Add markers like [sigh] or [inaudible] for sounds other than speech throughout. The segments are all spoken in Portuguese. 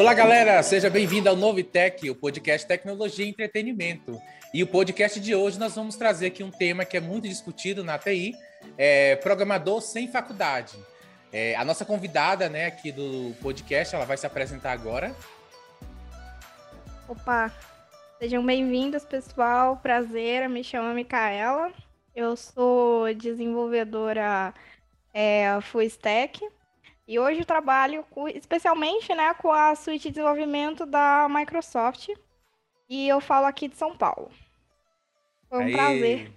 Olá, galera! Seja bem-vindo ao Novitec, o podcast Tecnologia e Entretenimento. E o podcast de hoje nós vamos trazer aqui um tema que é muito discutido na TI, é programador sem faculdade. É, a nossa convidada, né, aqui do podcast, ela vai se apresentar agora. Opa, sejam bem-vindos, pessoal. Prazer, me chamo Micaela. Eu sou desenvolvedora é, full stack e hoje eu trabalho com, especialmente né, com a suíte de desenvolvimento da Microsoft e eu falo aqui de São Paulo. Foi um prazer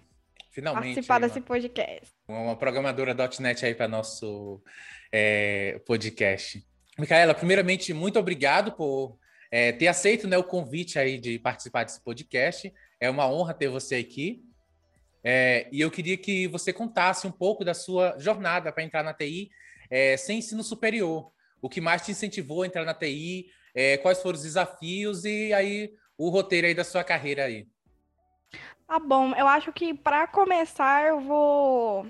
finalmente, participar uma, desse podcast. uma programadora .NET aí para nosso é, podcast. Micaela, primeiramente, muito obrigado por é, ter aceito né, o convite aí de participar desse podcast. É uma honra ter você aqui. É, e eu queria que você contasse um pouco da sua jornada para entrar na TI é, sem ensino superior. O que mais te incentivou a entrar na TI? É, quais foram os desafios e aí o roteiro aí da sua carreira aí? Tá bom, eu acho que para começar eu vou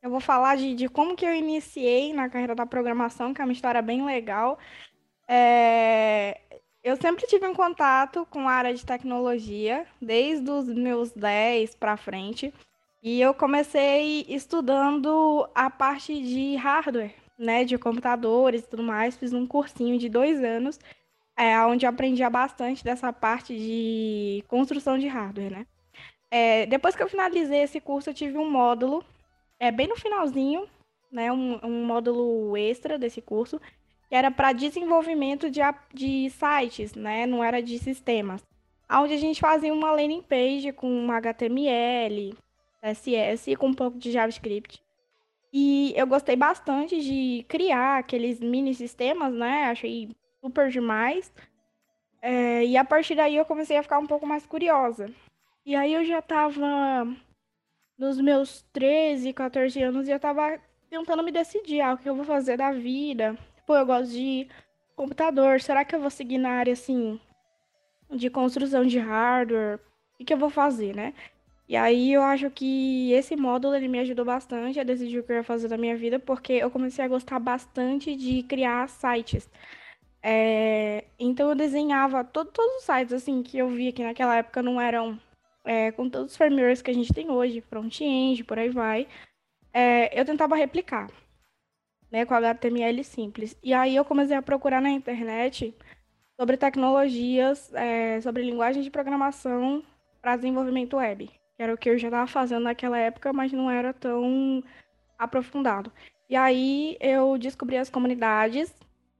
eu vou falar de, de como que eu iniciei na carreira da programação, que é uma história bem legal. É, eu sempre tive um contato com a área de tecnologia, desde os meus 10 para frente. E eu comecei estudando a parte de hardware, né, de computadores e tudo mais. Fiz um cursinho de dois anos, é, onde eu aprendia bastante dessa parte de construção de hardware, né. É, depois que eu finalizei esse curso, eu tive um módulo, é, bem no finalzinho, né, um, um módulo extra desse curso, que era para desenvolvimento de, de sites, né, não era de sistemas. Onde a gente fazia uma landing page com HTML, CSS com um pouco de JavaScript. E eu gostei bastante de criar aqueles mini sistemas, né? Achei super demais. É, e a partir daí eu comecei a ficar um pouco mais curiosa. E aí eu já tava nos meus 13, 14 anos e eu tava tentando me decidir ah, o que eu vou fazer da vida. Pô, eu gosto de computador. Será que eu vou seguir na área assim de construção de hardware? O que eu vou fazer, né? E aí eu acho que esse módulo ele me ajudou bastante a decidir o que eu ia fazer da minha vida, porque eu comecei a gostar bastante de criar sites. É, então eu desenhava todo, todos os sites assim que eu via que naquela época não eram é, com todos os frameworks que a gente tem hoje, front-end, por aí vai. É, eu tentava replicar, né, com HTML simples. E aí eu comecei a procurar na internet sobre tecnologias, é, sobre linguagem de programação para desenvolvimento web que era o que eu já estava fazendo naquela época, mas não era tão aprofundado. E aí eu descobri as comunidades,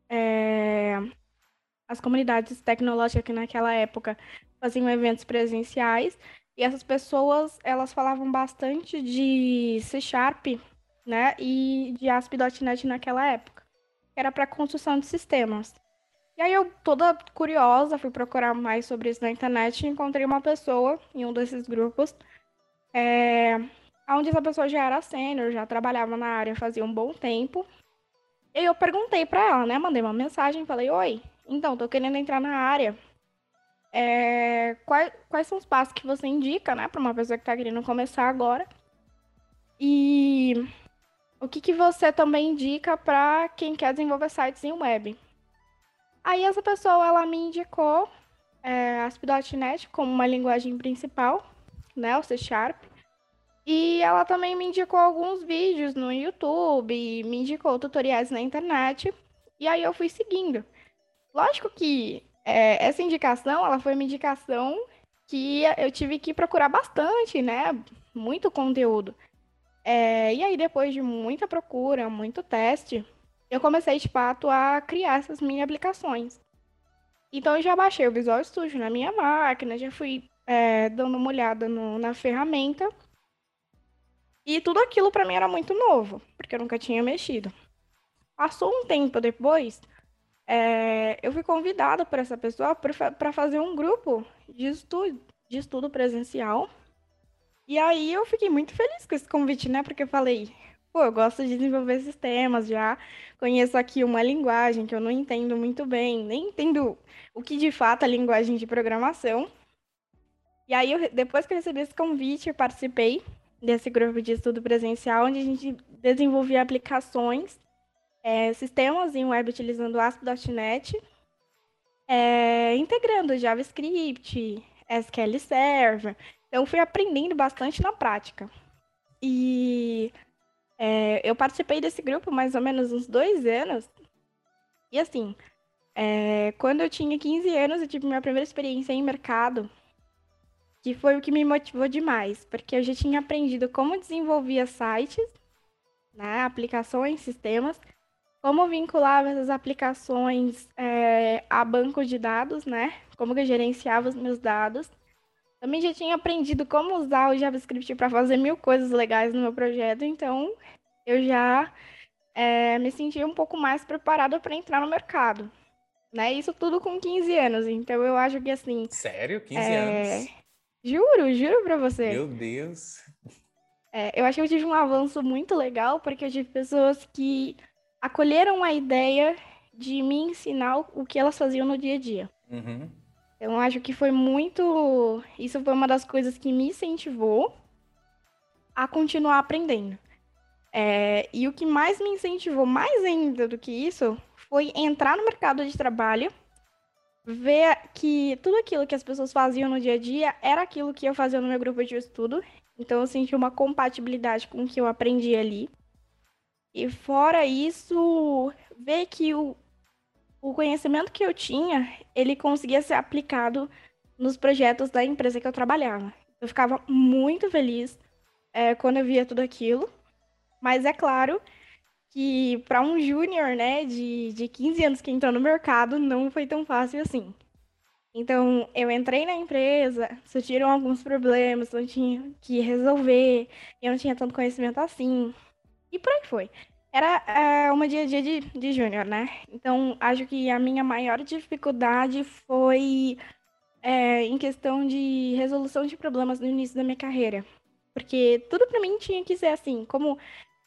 é, as comunidades tecnológicas que naquela época faziam eventos presenciais, e essas pessoas, elas falavam bastante de C Sharp, né, e de ASP.NET naquela época, que era para construção de sistemas. E aí eu, toda curiosa, fui procurar mais sobre isso na internet e encontrei uma pessoa em um desses grupos, é, onde essa pessoa já era sênior, já trabalhava na área fazia um bom tempo. E eu perguntei para ela, né? Mandei uma mensagem, falei, oi, então, tô querendo entrar na área. É, quais, quais são os passos que você indica, né, para uma pessoa que está querendo começar agora? E o que, que você também indica para quem quer desenvolver sites em web? Aí essa pessoa ela me indicou é, ASP.NET como uma linguagem principal, né, o C Sharp. E ela também me indicou alguns vídeos no YouTube, me indicou tutoriais na internet, e aí eu fui seguindo. Lógico que é, essa indicação, ela foi uma indicação que eu tive que procurar bastante, né? Muito conteúdo. É, e aí, depois de muita procura, muito teste, eu comecei de fato a criar essas mini aplicações. Então eu já baixei o Visual Studio na minha máquina, já fui é, dando uma olhada no, na ferramenta. E tudo aquilo para mim era muito novo, porque eu nunca tinha mexido. Passou um tempo depois, é, eu fui convidada por essa pessoa para fazer um grupo de estudo, de estudo presencial. E aí eu fiquei muito feliz com esse convite, né? Porque eu falei, pô, eu gosto de desenvolver sistemas já, conheço aqui uma linguagem que eu não entendo muito bem, nem entendo o que de fato é linguagem de programação. E aí, eu, depois que eu recebi esse convite, eu participei desse grupo de estudo presencial, onde a gente desenvolvia aplicações, é, sistemas em web utilizando ASP.NET. é, integrando JavaScript, SQL Server. Então, fui aprendendo bastante na prática. E é, eu participei desse grupo mais ou menos uns dois anos. E assim, é, quando eu tinha 15 anos, eu tive minha primeira experiência em mercado, que foi o que me motivou demais, porque eu já tinha aprendido como desenvolvia sites, né, aplicações, sistemas, como vinculava essas aplicações é, a banco de dados, né, como eu gerenciava os meus dados. Também já tinha aprendido como usar o JavaScript para fazer mil coisas legais no meu projeto, então eu já é, me senti um pouco mais preparada para entrar no mercado. Né? Isso tudo com 15 anos, então eu acho que assim. Sério? 15 é... anos? Juro, juro para você. Meu Deus. É, eu acho que eu tive um avanço muito legal, porque eu tive pessoas que acolheram a ideia de me ensinar o que elas faziam no dia a dia. Uhum. Eu acho que foi muito. Isso foi uma das coisas que me incentivou a continuar aprendendo. É, e o que mais me incentivou, mais ainda do que isso, foi entrar no mercado de trabalho, ver que tudo aquilo que as pessoas faziam no dia a dia era aquilo que eu fazia no meu grupo de estudo. Então eu senti uma compatibilidade com o que eu aprendi ali. E fora isso, ver que o, o conhecimento que eu tinha, ele conseguia ser aplicado nos projetos da empresa que eu trabalhava. Eu ficava muito feliz é, quando eu via tudo aquilo. Mas é claro que para um júnior, né, de, de 15 anos que entrou no mercado, não foi tão fácil assim. Então, eu entrei na empresa, surgiram alguns problemas, eu tinha que resolver, eu não tinha tanto conhecimento assim. E por aí foi era é, uma dia a dia de, de júnior, né? Então, acho que a minha maior dificuldade foi é, em questão de resolução de problemas no início da minha carreira. Porque tudo para mim tinha que ser assim. Como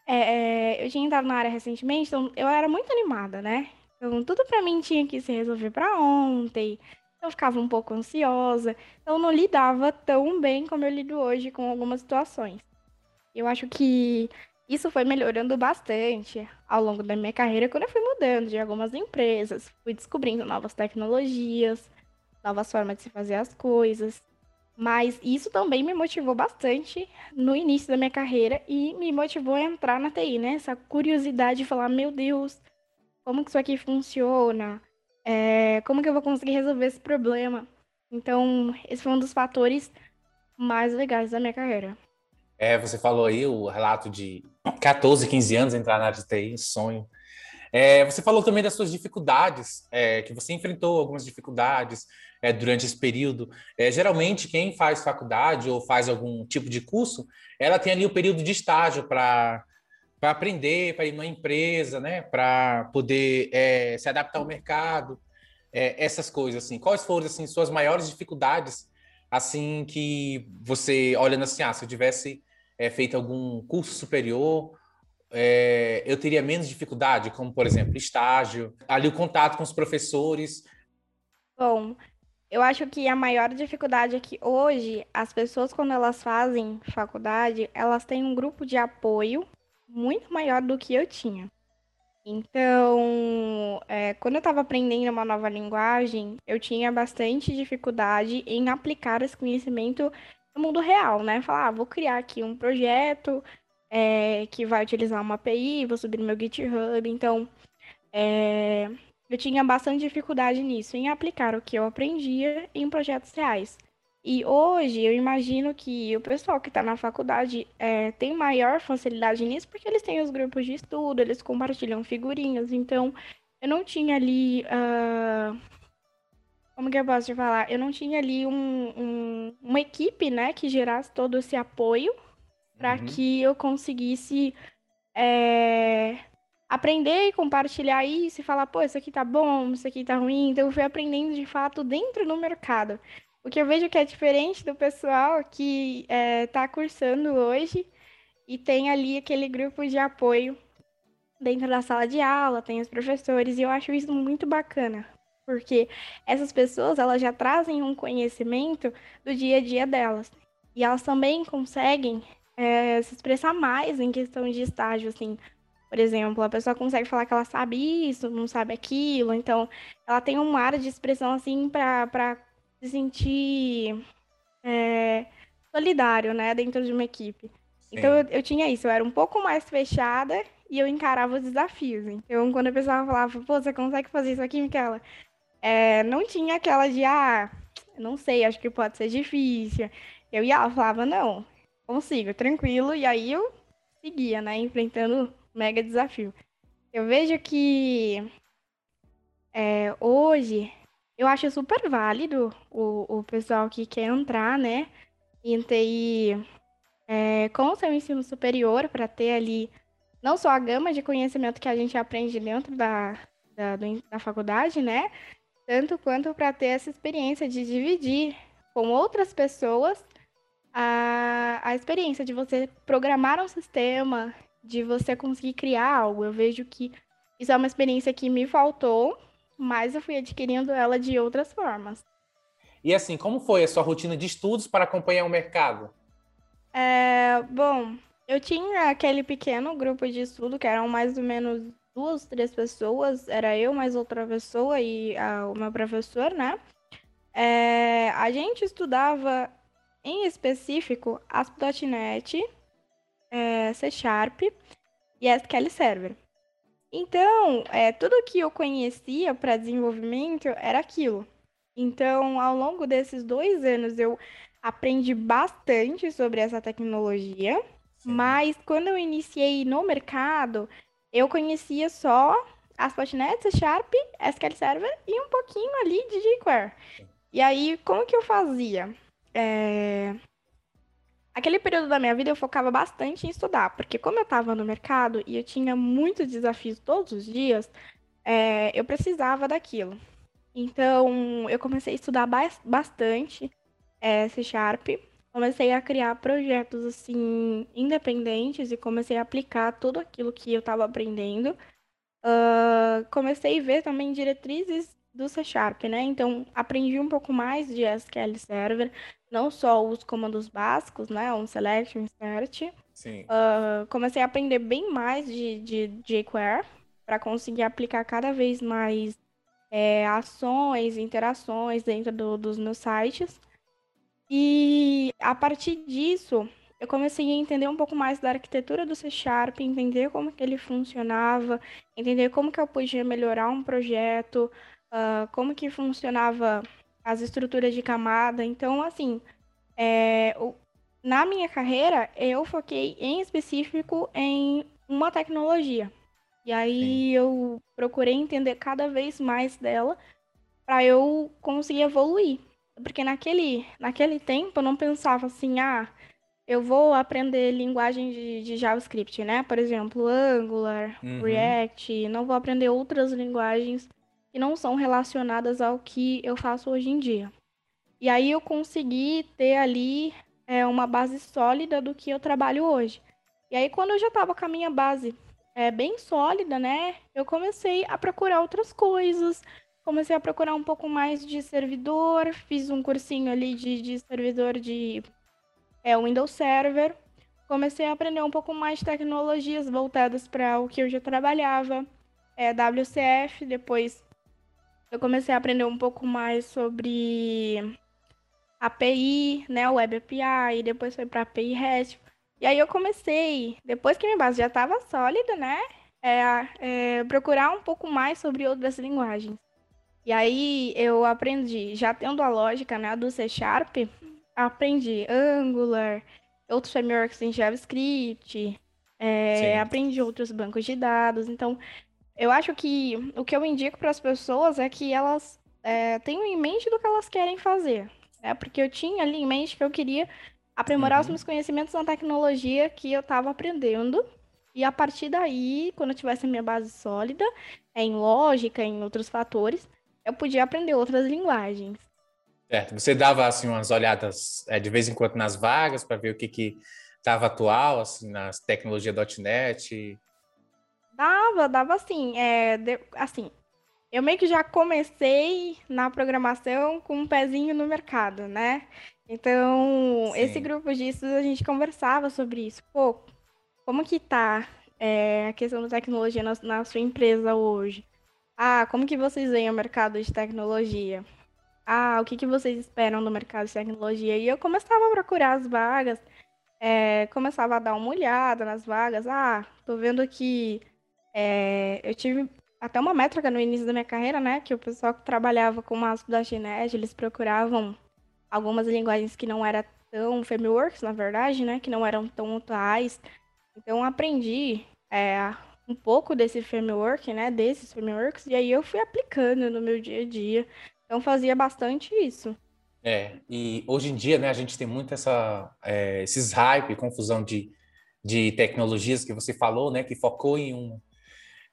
é, eu tinha entrado na área recentemente, então eu era muito animada, né? Então, tudo para mim tinha que se resolver para ontem. Eu ficava um pouco ansiosa. Então, não lidava tão bem como eu lido hoje com algumas situações. Eu acho que isso foi melhorando bastante ao longo da minha carreira quando eu fui mudando de algumas empresas, fui descobrindo novas tecnologias, novas formas de se fazer as coisas. Mas isso também me motivou bastante no início da minha carreira e me motivou a entrar na TI, né? Essa curiosidade de falar, meu Deus, como que isso aqui funciona? É, como que eu vou conseguir resolver esse problema? Então, esse foi um dos fatores mais legais da minha carreira. É, você falou aí o relato de 14, 15 anos entrar na área de TI, sonho. É, você falou também das suas dificuldades, é, que você enfrentou algumas dificuldades é, durante esse período. É, geralmente, quem faz faculdade ou faz algum tipo de curso, ela tem ali o período de estágio para aprender, para ir numa empresa, né, para poder é, se adaptar ao mercado, é, essas coisas assim. Quais foram assim suas maiores dificuldades, assim que você olhando assim, ah, se eu tivesse é, feito algum curso superior, é, eu teria menos dificuldade, como, por exemplo, estágio, ali o contato com os professores. Bom, eu acho que a maior dificuldade é que hoje as pessoas, quando elas fazem faculdade, elas têm um grupo de apoio muito maior do que eu tinha. Então, é, quando eu estava aprendendo uma nova linguagem, eu tinha bastante dificuldade em aplicar esse conhecimento no mundo real, né? Falar, ah, vou criar aqui um projeto é, que vai utilizar uma API, vou subir no meu GitHub. Então, é, eu tinha bastante dificuldade nisso, em aplicar o que eu aprendia em projetos reais. E hoje eu imagino que o pessoal que está na faculdade é, tem maior facilidade nisso, porque eles têm os grupos de estudo, eles compartilham figurinhas. Então, eu não tinha ali. Uh, como que eu posso te falar? Eu não tinha ali um, um, uma equipe, né, que gerasse todo esse apoio para uhum. que eu conseguisse é, aprender e compartilhar isso e falar, pô, isso aqui tá bom, isso aqui tá ruim. Então eu fui aprendendo de fato dentro do mercado. O que eu vejo que é diferente do pessoal que é, tá cursando hoje e tem ali aquele grupo de apoio dentro da sala de aula, tem os professores, e eu acho isso muito bacana, porque essas pessoas elas já trazem um conhecimento do dia a dia delas e elas também conseguem é, se expressar mais em questão de estágio, assim, Por exemplo, a pessoa consegue falar que ela sabe isso, não sabe aquilo, então ela tem uma área de expressão assim para se sentir é, solidário, né, dentro de uma equipe. Então eu, eu, tinha isso, eu era um pouco mais fechada e eu encarava os desafios. Então quando a pessoa falava, pô, você consegue fazer isso aqui, Micaela? É, não tinha aquela de, ah, não sei, acho que pode ser difícil. Eu ia, falava, não, consigo, tranquilo, e aí eu seguia, né, enfrentando mega desafio. Eu vejo que é, hoje eu acho super válido o, o pessoal que quer entrar, né, em TI é, com o seu ensino superior para ter ali não só a gama de conhecimento que a gente aprende dentro da, da, da faculdade, né, tanto quanto para ter essa experiência de dividir com outras pessoas a, a experiência de você programar um sistema, de você conseguir criar algo. Eu vejo que isso é uma experiência que me faltou, mas eu fui adquirindo ela de outras formas. E assim, como foi a sua rotina de estudos para acompanhar o mercado? É, bom, eu tinha aquele pequeno grupo de estudo que eram mais ou menos duas, três pessoas. Era eu mais outra pessoa e a, o meu professor, né? É, a gente estudava em específico ASP.NET, é, C Sharp e SQL Server. Então, é, tudo que eu conhecia para desenvolvimento era aquilo. Então, ao longo desses dois anos, eu aprendi bastante sobre essa tecnologia, Sim. mas quando eu iniciei no mercado, eu conhecia só ASP.NET, C Sharp, SQL Server e um pouquinho ali de jQuery. E aí, como que eu fazia? É... Aquele período da minha vida eu focava bastante em estudar, porque como eu estava no mercado e eu tinha muitos desafios todos os dias, é, eu precisava daquilo. Então, eu comecei a estudar bastante é, C Sharp, comecei a criar projetos assim independentes e comecei a aplicar tudo aquilo que eu estava aprendendo. Uh, comecei a ver também diretrizes do C Sharp, né? Então, aprendi um pouco mais de SQL Server, não só os comandos básicos, né? Um select, um insert. Sim. Uh, comecei a aprender bem mais de, de jQuery para conseguir aplicar cada vez mais é, ações, interações dentro do, dos meus sites. E a partir disso, eu comecei a entender um pouco mais da arquitetura do C Sharp, entender como que ele funcionava, entender como que eu podia melhorar um projeto, uh, como que funcionava as estruturas de camada. Então, assim, é, o, na minha carreira, eu foquei em específico em uma tecnologia. E aí Sim. eu procurei entender cada vez mais dela para eu conseguir evoluir. Porque naquele, naquele tempo eu não pensava assim, ah, eu vou aprender linguagem de, de JavaScript, né? Por exemplo, Angular, uhum. React, não vou aprender outras linguagens que não são relacionadas ao que eu faço hoje em dia. E aí eu consegui ter ali é, uma base sólida do que eu trabalho hoje. E aí quando eu já estava com a minha base é, bem sólida, né, eu comecei a procurar outras coisas, comecei a procurar um pouco mais de servidor, fiz um cursinho ali de, de servidor de é, Windows Server, comecei a aprender um pouco mais de tecnologias voltadas para o que eu já trabalhava, é, WCF, depois eu comecei a aprender um pouco mais sobre API, né, Web API, depois foi para API REST. E aí eu comecei, depois que minha base já estava sólida, né, é, é, procurar um pouco mais sobre outras linguagens. E aí eu aprendi, já tendo a lógica, né, do C Sharp, aprendi Angular, outros frameworks em JavaScript, é, aprendi outros bancos de dados. Então, eu acho que o que eu indico para as pessoas é que elas é, tenham em mente do que elas querem fazer. Né? Porque eu tinha ali em mente que eu queria aprimorar uhum. os meus conhecimentos na tecnologia que eu estava aprendendo. E a partir daí, quando eu tivesse a minha base sólida, é, em lógica, em outros fatores, eu podia aprender outras linguagens. Certo. Você dava assim umas olhadas é, de vez em quando nas vagas para ver o que que estava atual assim nas tecnologia.net Dava, dava assim. É, de, assim, eu meio que já comecei na programação com um pezinho no mercado, né? Então, Sim. esse grupo de estudos a gente conversava sobre isso. Pô, como que tá é, a questão da tecnologia na, na sua empresa hoje. Ah, como que vocês veem o mercado de tecnologia? Ah, o que, que vocês esperam do mercado de tecnologia? E eu começava a procurar as vagas, é, começava a dar uma olhada nas vagas. Ah, tô vendo que é, eu tive até uma métrica no início da minha carreira, né? Que o pessoal que trabalhava com o da Ginet, eles procuravam algumas linguagens que não eram tão frameworks, na verdade, né? Que não eram tão atuais. Então, aprendi é, um pouco desse framework, né? Desses frameworks, e aí eu fui aplicando no meu dia a dia. Então, fazia bastante isso. É, e hoje em dia, né, a gente tem muito essa, é, esses hype, confusão de, de tecnologias que você falou, né, que focou em um.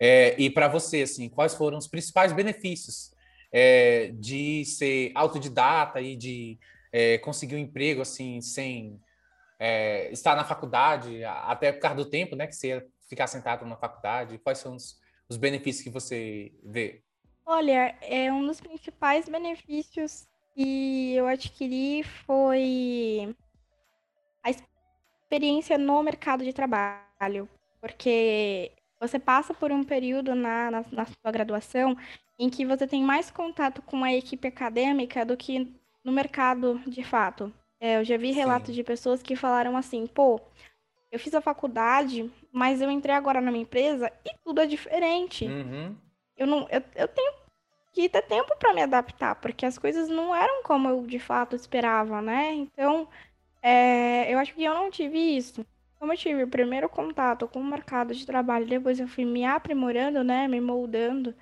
É, e para você, assim, quais foram os principais benefícios é, de ser autodidata e de é, conseguir um emprego assim sem é, estar na faculdade, até por causa do tempo, né, que você ficar sentado na faculdade? Quais são os, os benefícios que você vê? Olha, é um dos principais benefícios que eu adquiri foi a experiência no mercado de trabalho, porque você passa por um período na, na, na sua graduação em que você tem mais contato com a equipe acadêmica do que no mercado de fato. É, eu já vi relatos Sim. de pessoas que falaram assim, pô, eu fiz a faculdade, mas eu entrei agora na minha empresa e tudo é diferente. Uhum. Eu não, eu, eu tenho que ter tempo para me adaptar, porque as coisas não eram como eu de fato esperava, né? Então, é, eu acho que eu não tive isso. Como eu tive o primeiro contato com o mercado de trabalho, depois eu fui me aprimorando, né, me moldando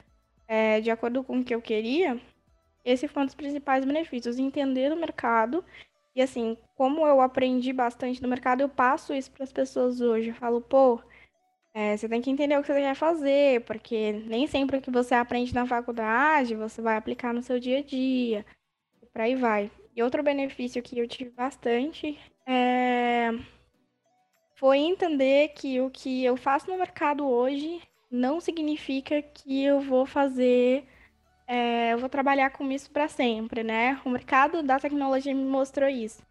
é, de acordo com o que eu queria, esse foi um dos principais benefícios, entender o mercado. E assim, como eu aprendi bastante no mercado, eu passo isso para as pessoas hoje. Eu falo, pô, é, você tem que entender o que você quer fazer, porque nem sempre o que você aprende na faculdade você vai aplicar no seu dia a dia. E por aí vai. E outro benefício que eu tive bastante é... foi entender que o que eu faço no mercado hoje não significa que eu vou fazer é, eu vou trabalhar com isso para sempre, né? O mercado da tecnologia me mostrou isso.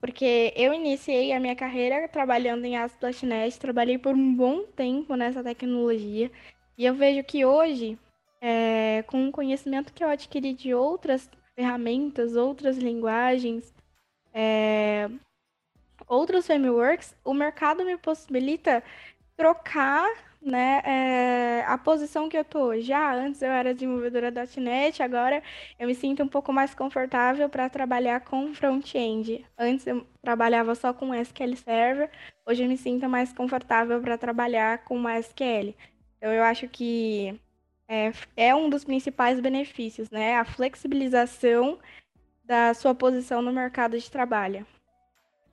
Porque eu iniciei a minha carreira trabalhando em ASP.NET, trabalhei por um bom tempo nessa tecnologia, e eu vejo que hoje, é, com o conhecimento que eu adquiri de outras ferramentas, outras linguagens, é, outros frameworks, o mercado me possibilita trocar né, é, a posição que eu tô hoje. Ah, antes eu era desenvolvedora .NET, agora eu me sinto um pouco mais confortável para trabalhar com front-end. Antes eu trabalhava só com SQL Server, hoje eu me sinto mais confortável para trabalhar com MySQL. Então eu acho que é, é um dos principais benefícios, né, a flexibilização da sua posição no mercado de trabalho.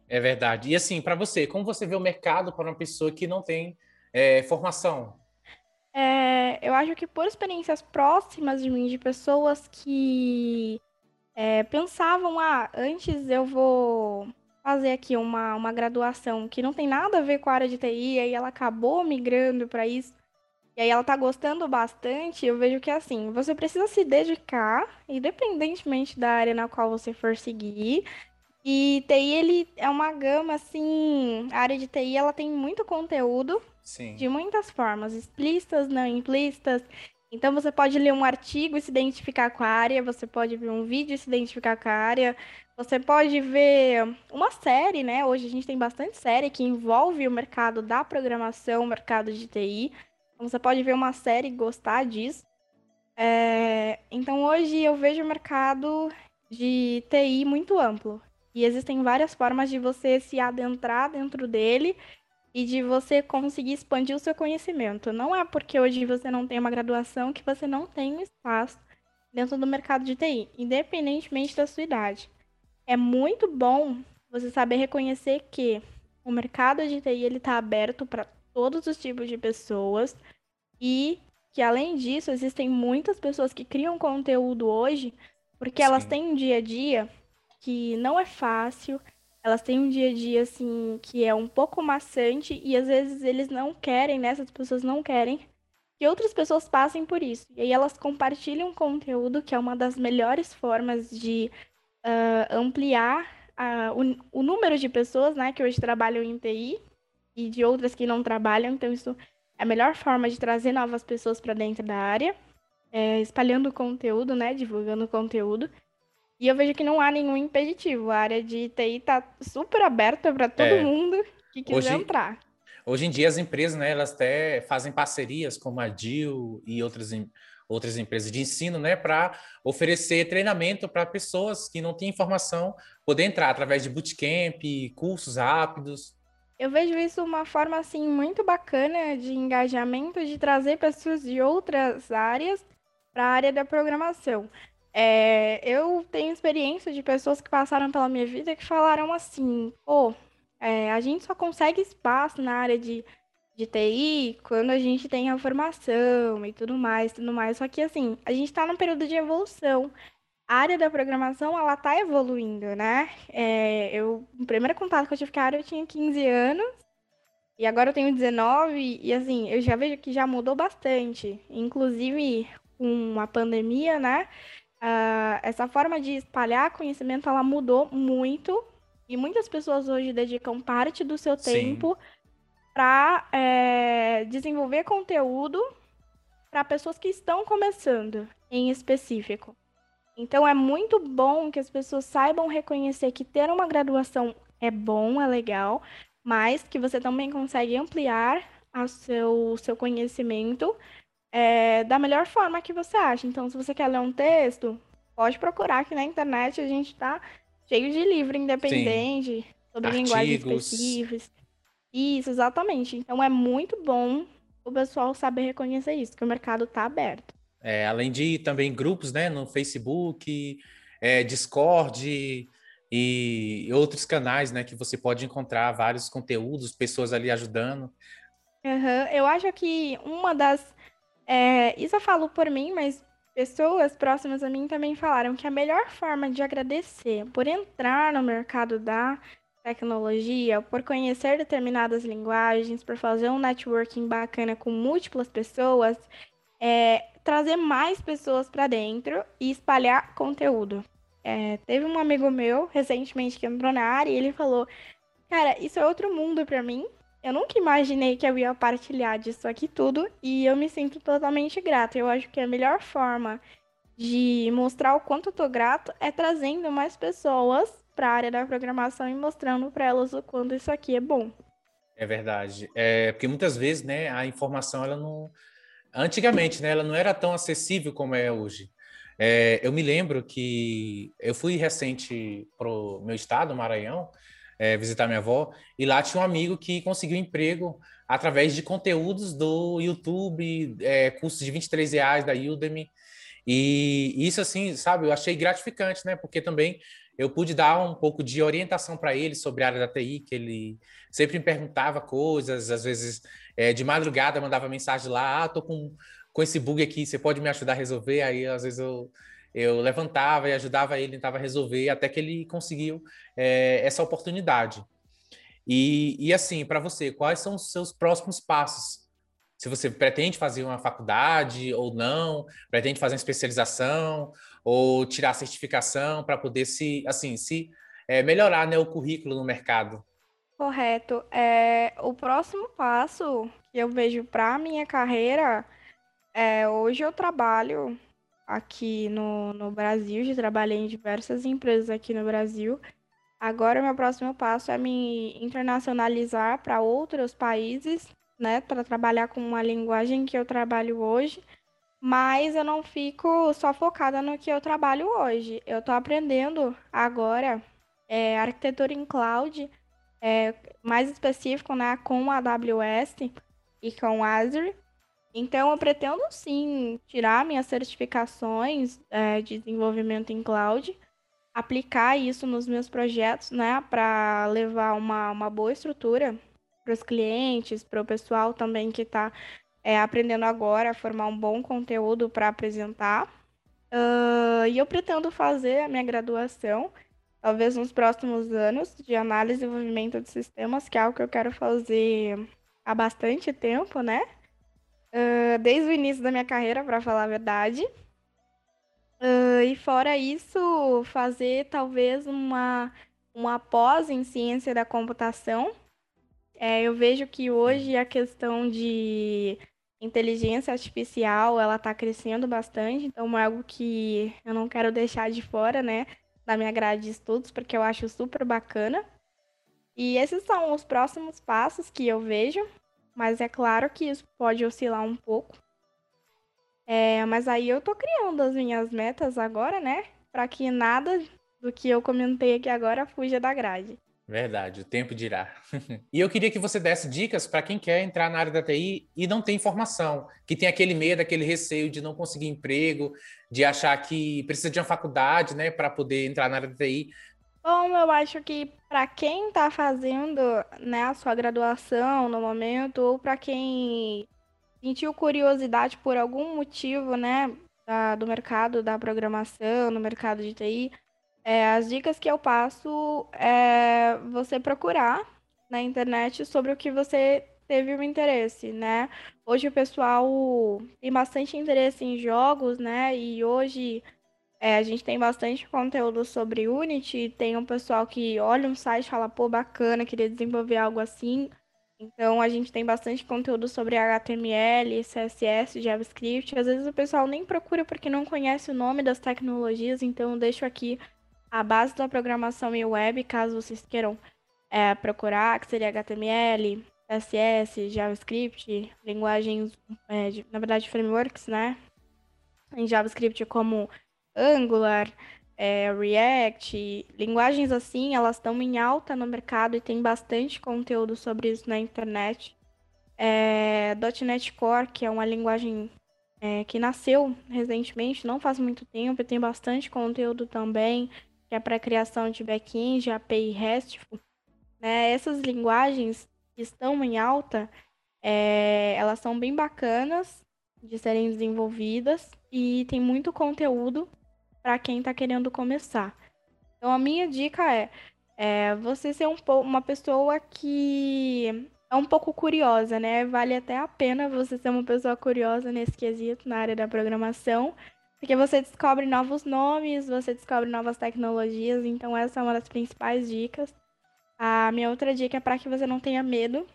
É verdade. E assim, para você, como você vê o mercado para uma pessoa que não tem é, formação? É, eu acho que por experiências próximas de mim, de pessoas que é, pensavam, ah, antes eu vou fazer aqui uma, uma graduação que não tem nada a ver com a área de TI, e aí ela acabou migrando para isso, e aí ela tá gostando bastante, eu vejo que é assim, você precisa se dedicar, independentemente da área na qual você for seguir, e TI, ele é uma gama, assim, a área de TI, ela tem muito conteúdo, Sim. de muitas formas, explícitas, não implícitas. Então você pode ler um artigo e se identificar com a área, você pode ver um vídeo e se identificar com a área, você pode ver uma série, né? Hoje a gente tem bastante série que envolve o mercado da programação, o mercado de TI. Então você pode ver uma série e gostar disso. É... Então hoje eu vejo o mercado de TI muito amplo. E existem várias formas de você se adentrar dentro dele e de você conseguir expandir o seu conhecimento. Não é porque hoje você não tem uma graduação que você não tem um espaço dentro do mercado de TI, independentemente da sua idade. É muito bom você saber reconhecer que o mercado de TI ele está aberto para todos os tipos de pessoas e que além disso existem muitas pessoas que criam conteúdo hoje porque Sim. elas têm um dia a dia que não é fácil, elas têm um dia a dia, assim, que é um pouco maçante e às vezes eles não querem, né? Essas pessoas não querem que outras pessoas passem por isso. E aí elas compartilham conteúdo, que é uma das melhores formas de uh, ampliar uh, o, o, número de pessoas, né, que hoje trabalham em TI e de outras que não trabalham. Então isso É a melhor forma de trazer novas pessoas para dentro da área, é, espalhando conteúdo, né? Divulgando conteúdo. E eu vejo que não há nenhum impeditivo. A área de TI está super aberta para todo é. mundo que quiser hoje, entrar. Hoje em dia as empresas, né, elas até fazem parcerias como a DIL e outras, outras empresas de ensino, né, para oferecer treinamento para pessoas que não têm informação poder entrar através de bootcamp, cursos rápidos. Eu vejo isso uma forma assim muito bacana de engajamento, de trazer pessoas de outras áreas para a área da programação. É, eu tenho experiência de pessoas que passaram pela minha vida que falaram assim: pô, é, a gente só consegue espaço na área de, de TI quando a gente tem a formação e tudo mais, tudo mais. Só que assim, a gente está num período de evolução. A área da programação, ela tá evoluindo, né? É, eu, o primeiro contato que eu tive com a área, eu tinha 15 anos. E agora eu tenho 19 e assim, eu já vejo que já mudou bastante. Inclusive, com a pandemia, né? Uh, essa forma de espalhar conhecimento, ela mudou muito. E muitas pessoas hoje dedicam parte do seu tempo para é, desenvolver conteúdo para pessoas que estão começando, em específico. Então é muito bom que as pessoas saibam reconhecer que ter uma graduação é bom, é legal, mas que você também consegue ampliar o seu, seu conhecimento é, da melhor forma que você acha. Então, se você quer ler um texto, pode procurar aqui na internet, a gente está cheio de livro independente Sim. sobre Artigos. linguagens específicas. Isso, exatamente. Então é muito bom o pessoal saber reconhecer isso, que o mercado está aberto. É, além de também grupos, né, no Facebook, é, Discord e outros canais, né, que você pode encontrar vários conteúdos, pessoas ali ajudando. Uhum. Eu acho que uma das é, isso eu falo por mim, mas pessoas próximas a mim também falaram que a melhor forma de agradecer por entrar no mercado da tecnologia, por conhecer determinadas linguagens, por fazer um networking bacana com múltiplas pessoas, é trazer mais pessoas para dentro e espalhar conteúdo. É, teve um amigo meu recentemente que entrou na área e ele falou: Cara, isso é outro mundo para mim. Eu nunca imaginei que eu ia partilhar disso aqui tudo e eu me sinto totalmente grata. Eu acho que a melhor forma de mostrar o quanto eu tô grato é trazendo mais pessoas para a área da programação e mostrando para elas o quanto isso aqui é bom. É verdade. É, porque muitas vezes, né, a informação ela não antigamente, né, ela não era tão acessível como é hoje. É, eu me lembro que eu fui recente pro meu estado, Maranhão, é, visitar minha avó, e lá tinha um amigo que conseguiu emprego através de conteúdos do YouTube, é, cursos de 23 reais da Udemy. E isso, assim, sabe, eu achei gratificante, né? Porque também eu pude dar um pouco de orientação para ele sobre a área da TI, que ele sempre me perguntava coisas, às vezes é, de madrugada mandava mensagem lá, ah, tô com, com esse bug aqui, você pode me ajudar a resolver? Aí, às vezes, eu eu levantava e ajudava ele, tentava resolver, até que ele conseguiu é, essa oportunidade. E, e assim, para você, quais são os seus próximos passos? Se você pretende fazer uma faculdade ou não, pretende fazer uma especialização ou tirar certificação para poder se, assim, se é, melhorar né, o currículo no mercado. Correto. É, o próximo passo que eu vejo para a minha carreira é hoje eu trabalho aqui no, no Brasil, já trabalhei em diversas empresas aqui no Brasil. Agora, meu próximo passo é me internacionalizar para outros países, né, para trabalhar com uma linguagem que eu trabalho hoje, mas eu não fico só focada no que eu trabalho hoje. Eu estou aprendendo agora é, arquitetura em cloud, é, mais específico, né, com a AWS e com Azure. Então, eu pretendo sim tirar minhas certificações é, de desenvolvimento em cloud, aplicar isso nos meus projetos, né, para levar uma, uma boa estrutura para os clientes, para o pessoal também que está é, aprendendo agora a formar um bom conteúdo para apresentar. Uh, e eu pretendo fazer a minha graduação, talvez nos próximos anos, de análise e desenvolvimento de sistemas, que é algo que eu quero fazer há bastante tempo, né? Uh, desde o início da minha carreira, para falar a verdade. Uh, e fora isso, fazer talvez uma, uma pós em ciência da computação. É, eu vejo que hoje a questão de inteligência artificial, ela está crescendo bastante, então é algo que eu não quero deixar de fora, né, da minha grade de estudos, porque eu acho super bacana. E esses são os próximos passos que eu vejo, mas é claro que isso pode oscilar um pouco. É, mas aí eu tô criando as minhas metas agora, né, para que nada do que eu comentei aqui agora fuja da grade. Verdade, o tempo dirá. [laughs] e eu queria que você desse dicas para quem quer entrar na área da TI e não tem informação, que tem aquele medo, aquele receio de não conseguir emprego, de achar que precisa de uma faculdade, né, para poder entrar na área da TI. Bom, eu acho que para quem está fazendo, né, a sua graduação no momento, ou para quem sentiu curiosidade por algum motivo, né, da, do mercado da programação, no mercado de TI, é, as dicas que eu passo é você procurar na internet sobre o que você teve um interesse, né? Hoje o pessoal tem bastante interesse em jogos, né? E hoje é, a gente tem bastante conteúdo sobre Unity. Tem um pessoal que olha um site e fala, pô, bacana, queria desenvolver algo assim. Então a gente tem bastante conteúdo sobre HTML, CSS, JavaScript. Às vezes o pessoal nem procura porque não conhece o nome das tecnologias, então eu deixo aqui a base da programação em web, caso vocês queiram é, procurar, que seria HTML, CSS, JavaScript, linguagens, é, de, na verdade, frameworks, né? Em JavaScript como Angular, é, React, linguagens assim, elas estão em alta no mercado e tem bastante conteúdo sobre isso na internet. É, .NET Core, que é uma linguagem é, que nasceu recentemente, não faz muito tempo, e tem bastante conteúdo também que é para criação de back-end, API RESTful, né? Essas linguagens que estão em alta, é, elas são bem bacanas de serem desenvolvidas e tem muito conteúdo para quem está querendo começar. Então a minha dica é, é você ser um uma pessoa que é um pouco curiosa, né? Vale até a pena você ser uma pessoa curiosa nesse quesito na área da programação porque você descobre novos nomes, você descobre novas tecnologias, então essa é uma das principais dicas. A minha outra dica é para que você não tenha medo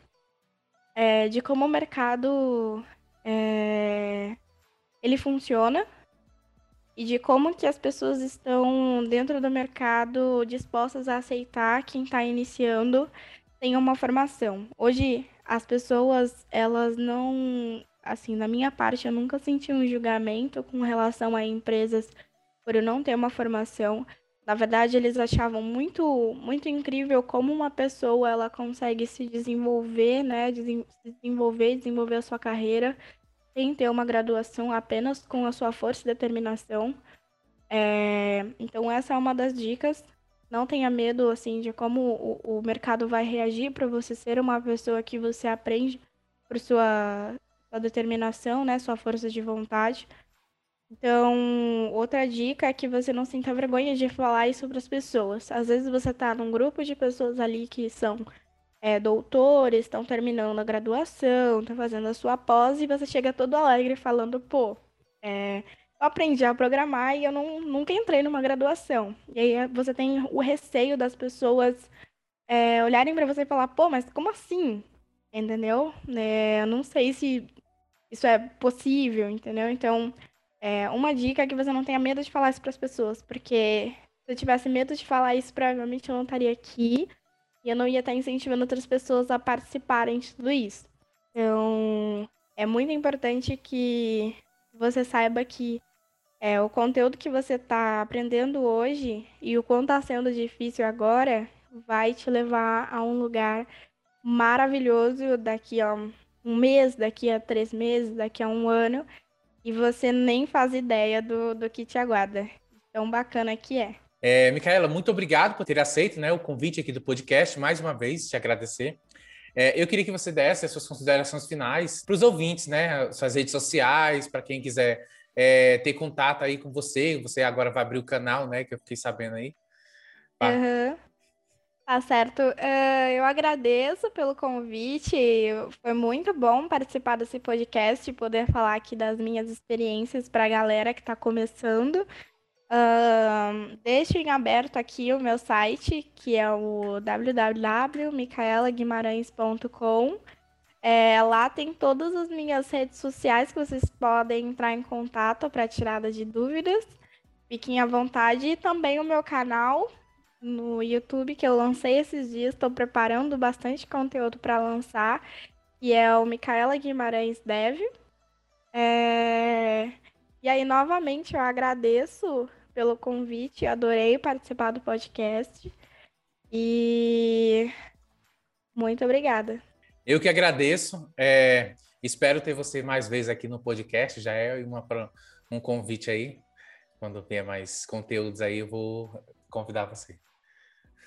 é, de como o mercado é, ele funciona e de como que as pessoas estão dentro do mercado dispostas a aceitar quem está iniciando tem uma formação. Hoje as pessoas elas não assim, da minha parte, eu nunca senti um julgamento com relação a empresas por eu não ter uma formação. Na verdade, eles achavam muito, muito incrível como uma pessoa ela consegue se desenvolver, né, se desenvolver, desenvolver a sua carreira sem ter uma graduação, apenas com a sua força e determinação. É, então essa é uma das dicas. Não tenha medo assim de como o, o mercado vai reagir para você ser uma pessoa que você aprende por sua sua determinação, né, sua força de vontade. Então, outra dica é que você não sinta vergonha de falar isso para as pessoas. Às vezes você está num grupo de pessoas ali que são é, doutores, estão terminando a graduação, estão fazendo a sua pós, e você chega todo alegre falando, pô, é, eu aprendi a programar e eu não, nunca entrei numa graduação. E aí você tem o receio das pessoas é, olharem para você e falar, pô, mas como assim? Entendeu? É, eu não sei se isso é possível, entendeu? Então, é, uma dica é que você não tenha medo de falar isso para as pessoas, porque se eu tivesse medo de falar isso, provavelmente eu não estaria aqui e eu não ia estar incentivando outras pessoas a participarem de tudo isso. Então, é muito importante que você saiba que é, o conteúdo que você está aprendendo hoje e o quanto está sendo difícil agora vai te levar a um lugar maravilhoso daqui a um mês, daqui a três meses, daqui a um ano, e você nem faz ideia do, do que te aguarda. Tão bacana que é. É, Micaela, muito obrigado por ter aceito né, o convite aqui do podcast, mais uma vez, te agradecer. É, eu queria que você desse as suas considerações finais para os ouvintes, né? Suas redes sociais, para quem quiser é, ter contato aí com você. Você agora vai abrir o canal, né? Que eu fiquei sabendo aí. Uhum. Tá certo. Uh, eu agradeço pelo convite. Foi muito bom participar desse podcast e poder falar aqui das minhas experiências para a galera que está começando. Deixo em aberto aqui o meu site, que é o www.micaelaguimarães.com. É, lá tem todas as minhas redes sociais que vocês podem entrar em contato para tirada de dúvidas. Fiquem à vontade. E também o meu canal no YouTube que eu lancei esses dias. Estou preparando bastante conteúdo para lançar, que é o Micaela Guimarães Dev. É... E aí, novamente, eu agradeço pelo convite. Adorei participar do podcast. E muito obrigada. Eu que agradeço. É, espero ter você mais vezes aqui no podcast. Já é uma, um convite aí. Quando vier mais conteúdos aí, eu vou convidar você.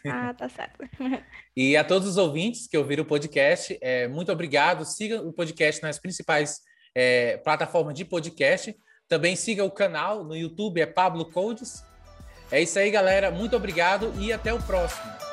Ah, tá certo. [laughs] e a todos os ouvintes que ouviram o podcast, é, muito obrigado. Siga o podcast nas principais é, plataformas de podcast. Também siga o canal no YouTube, é Pablo Codes. É isso aí, galera. Muito obrigado e até o próximo.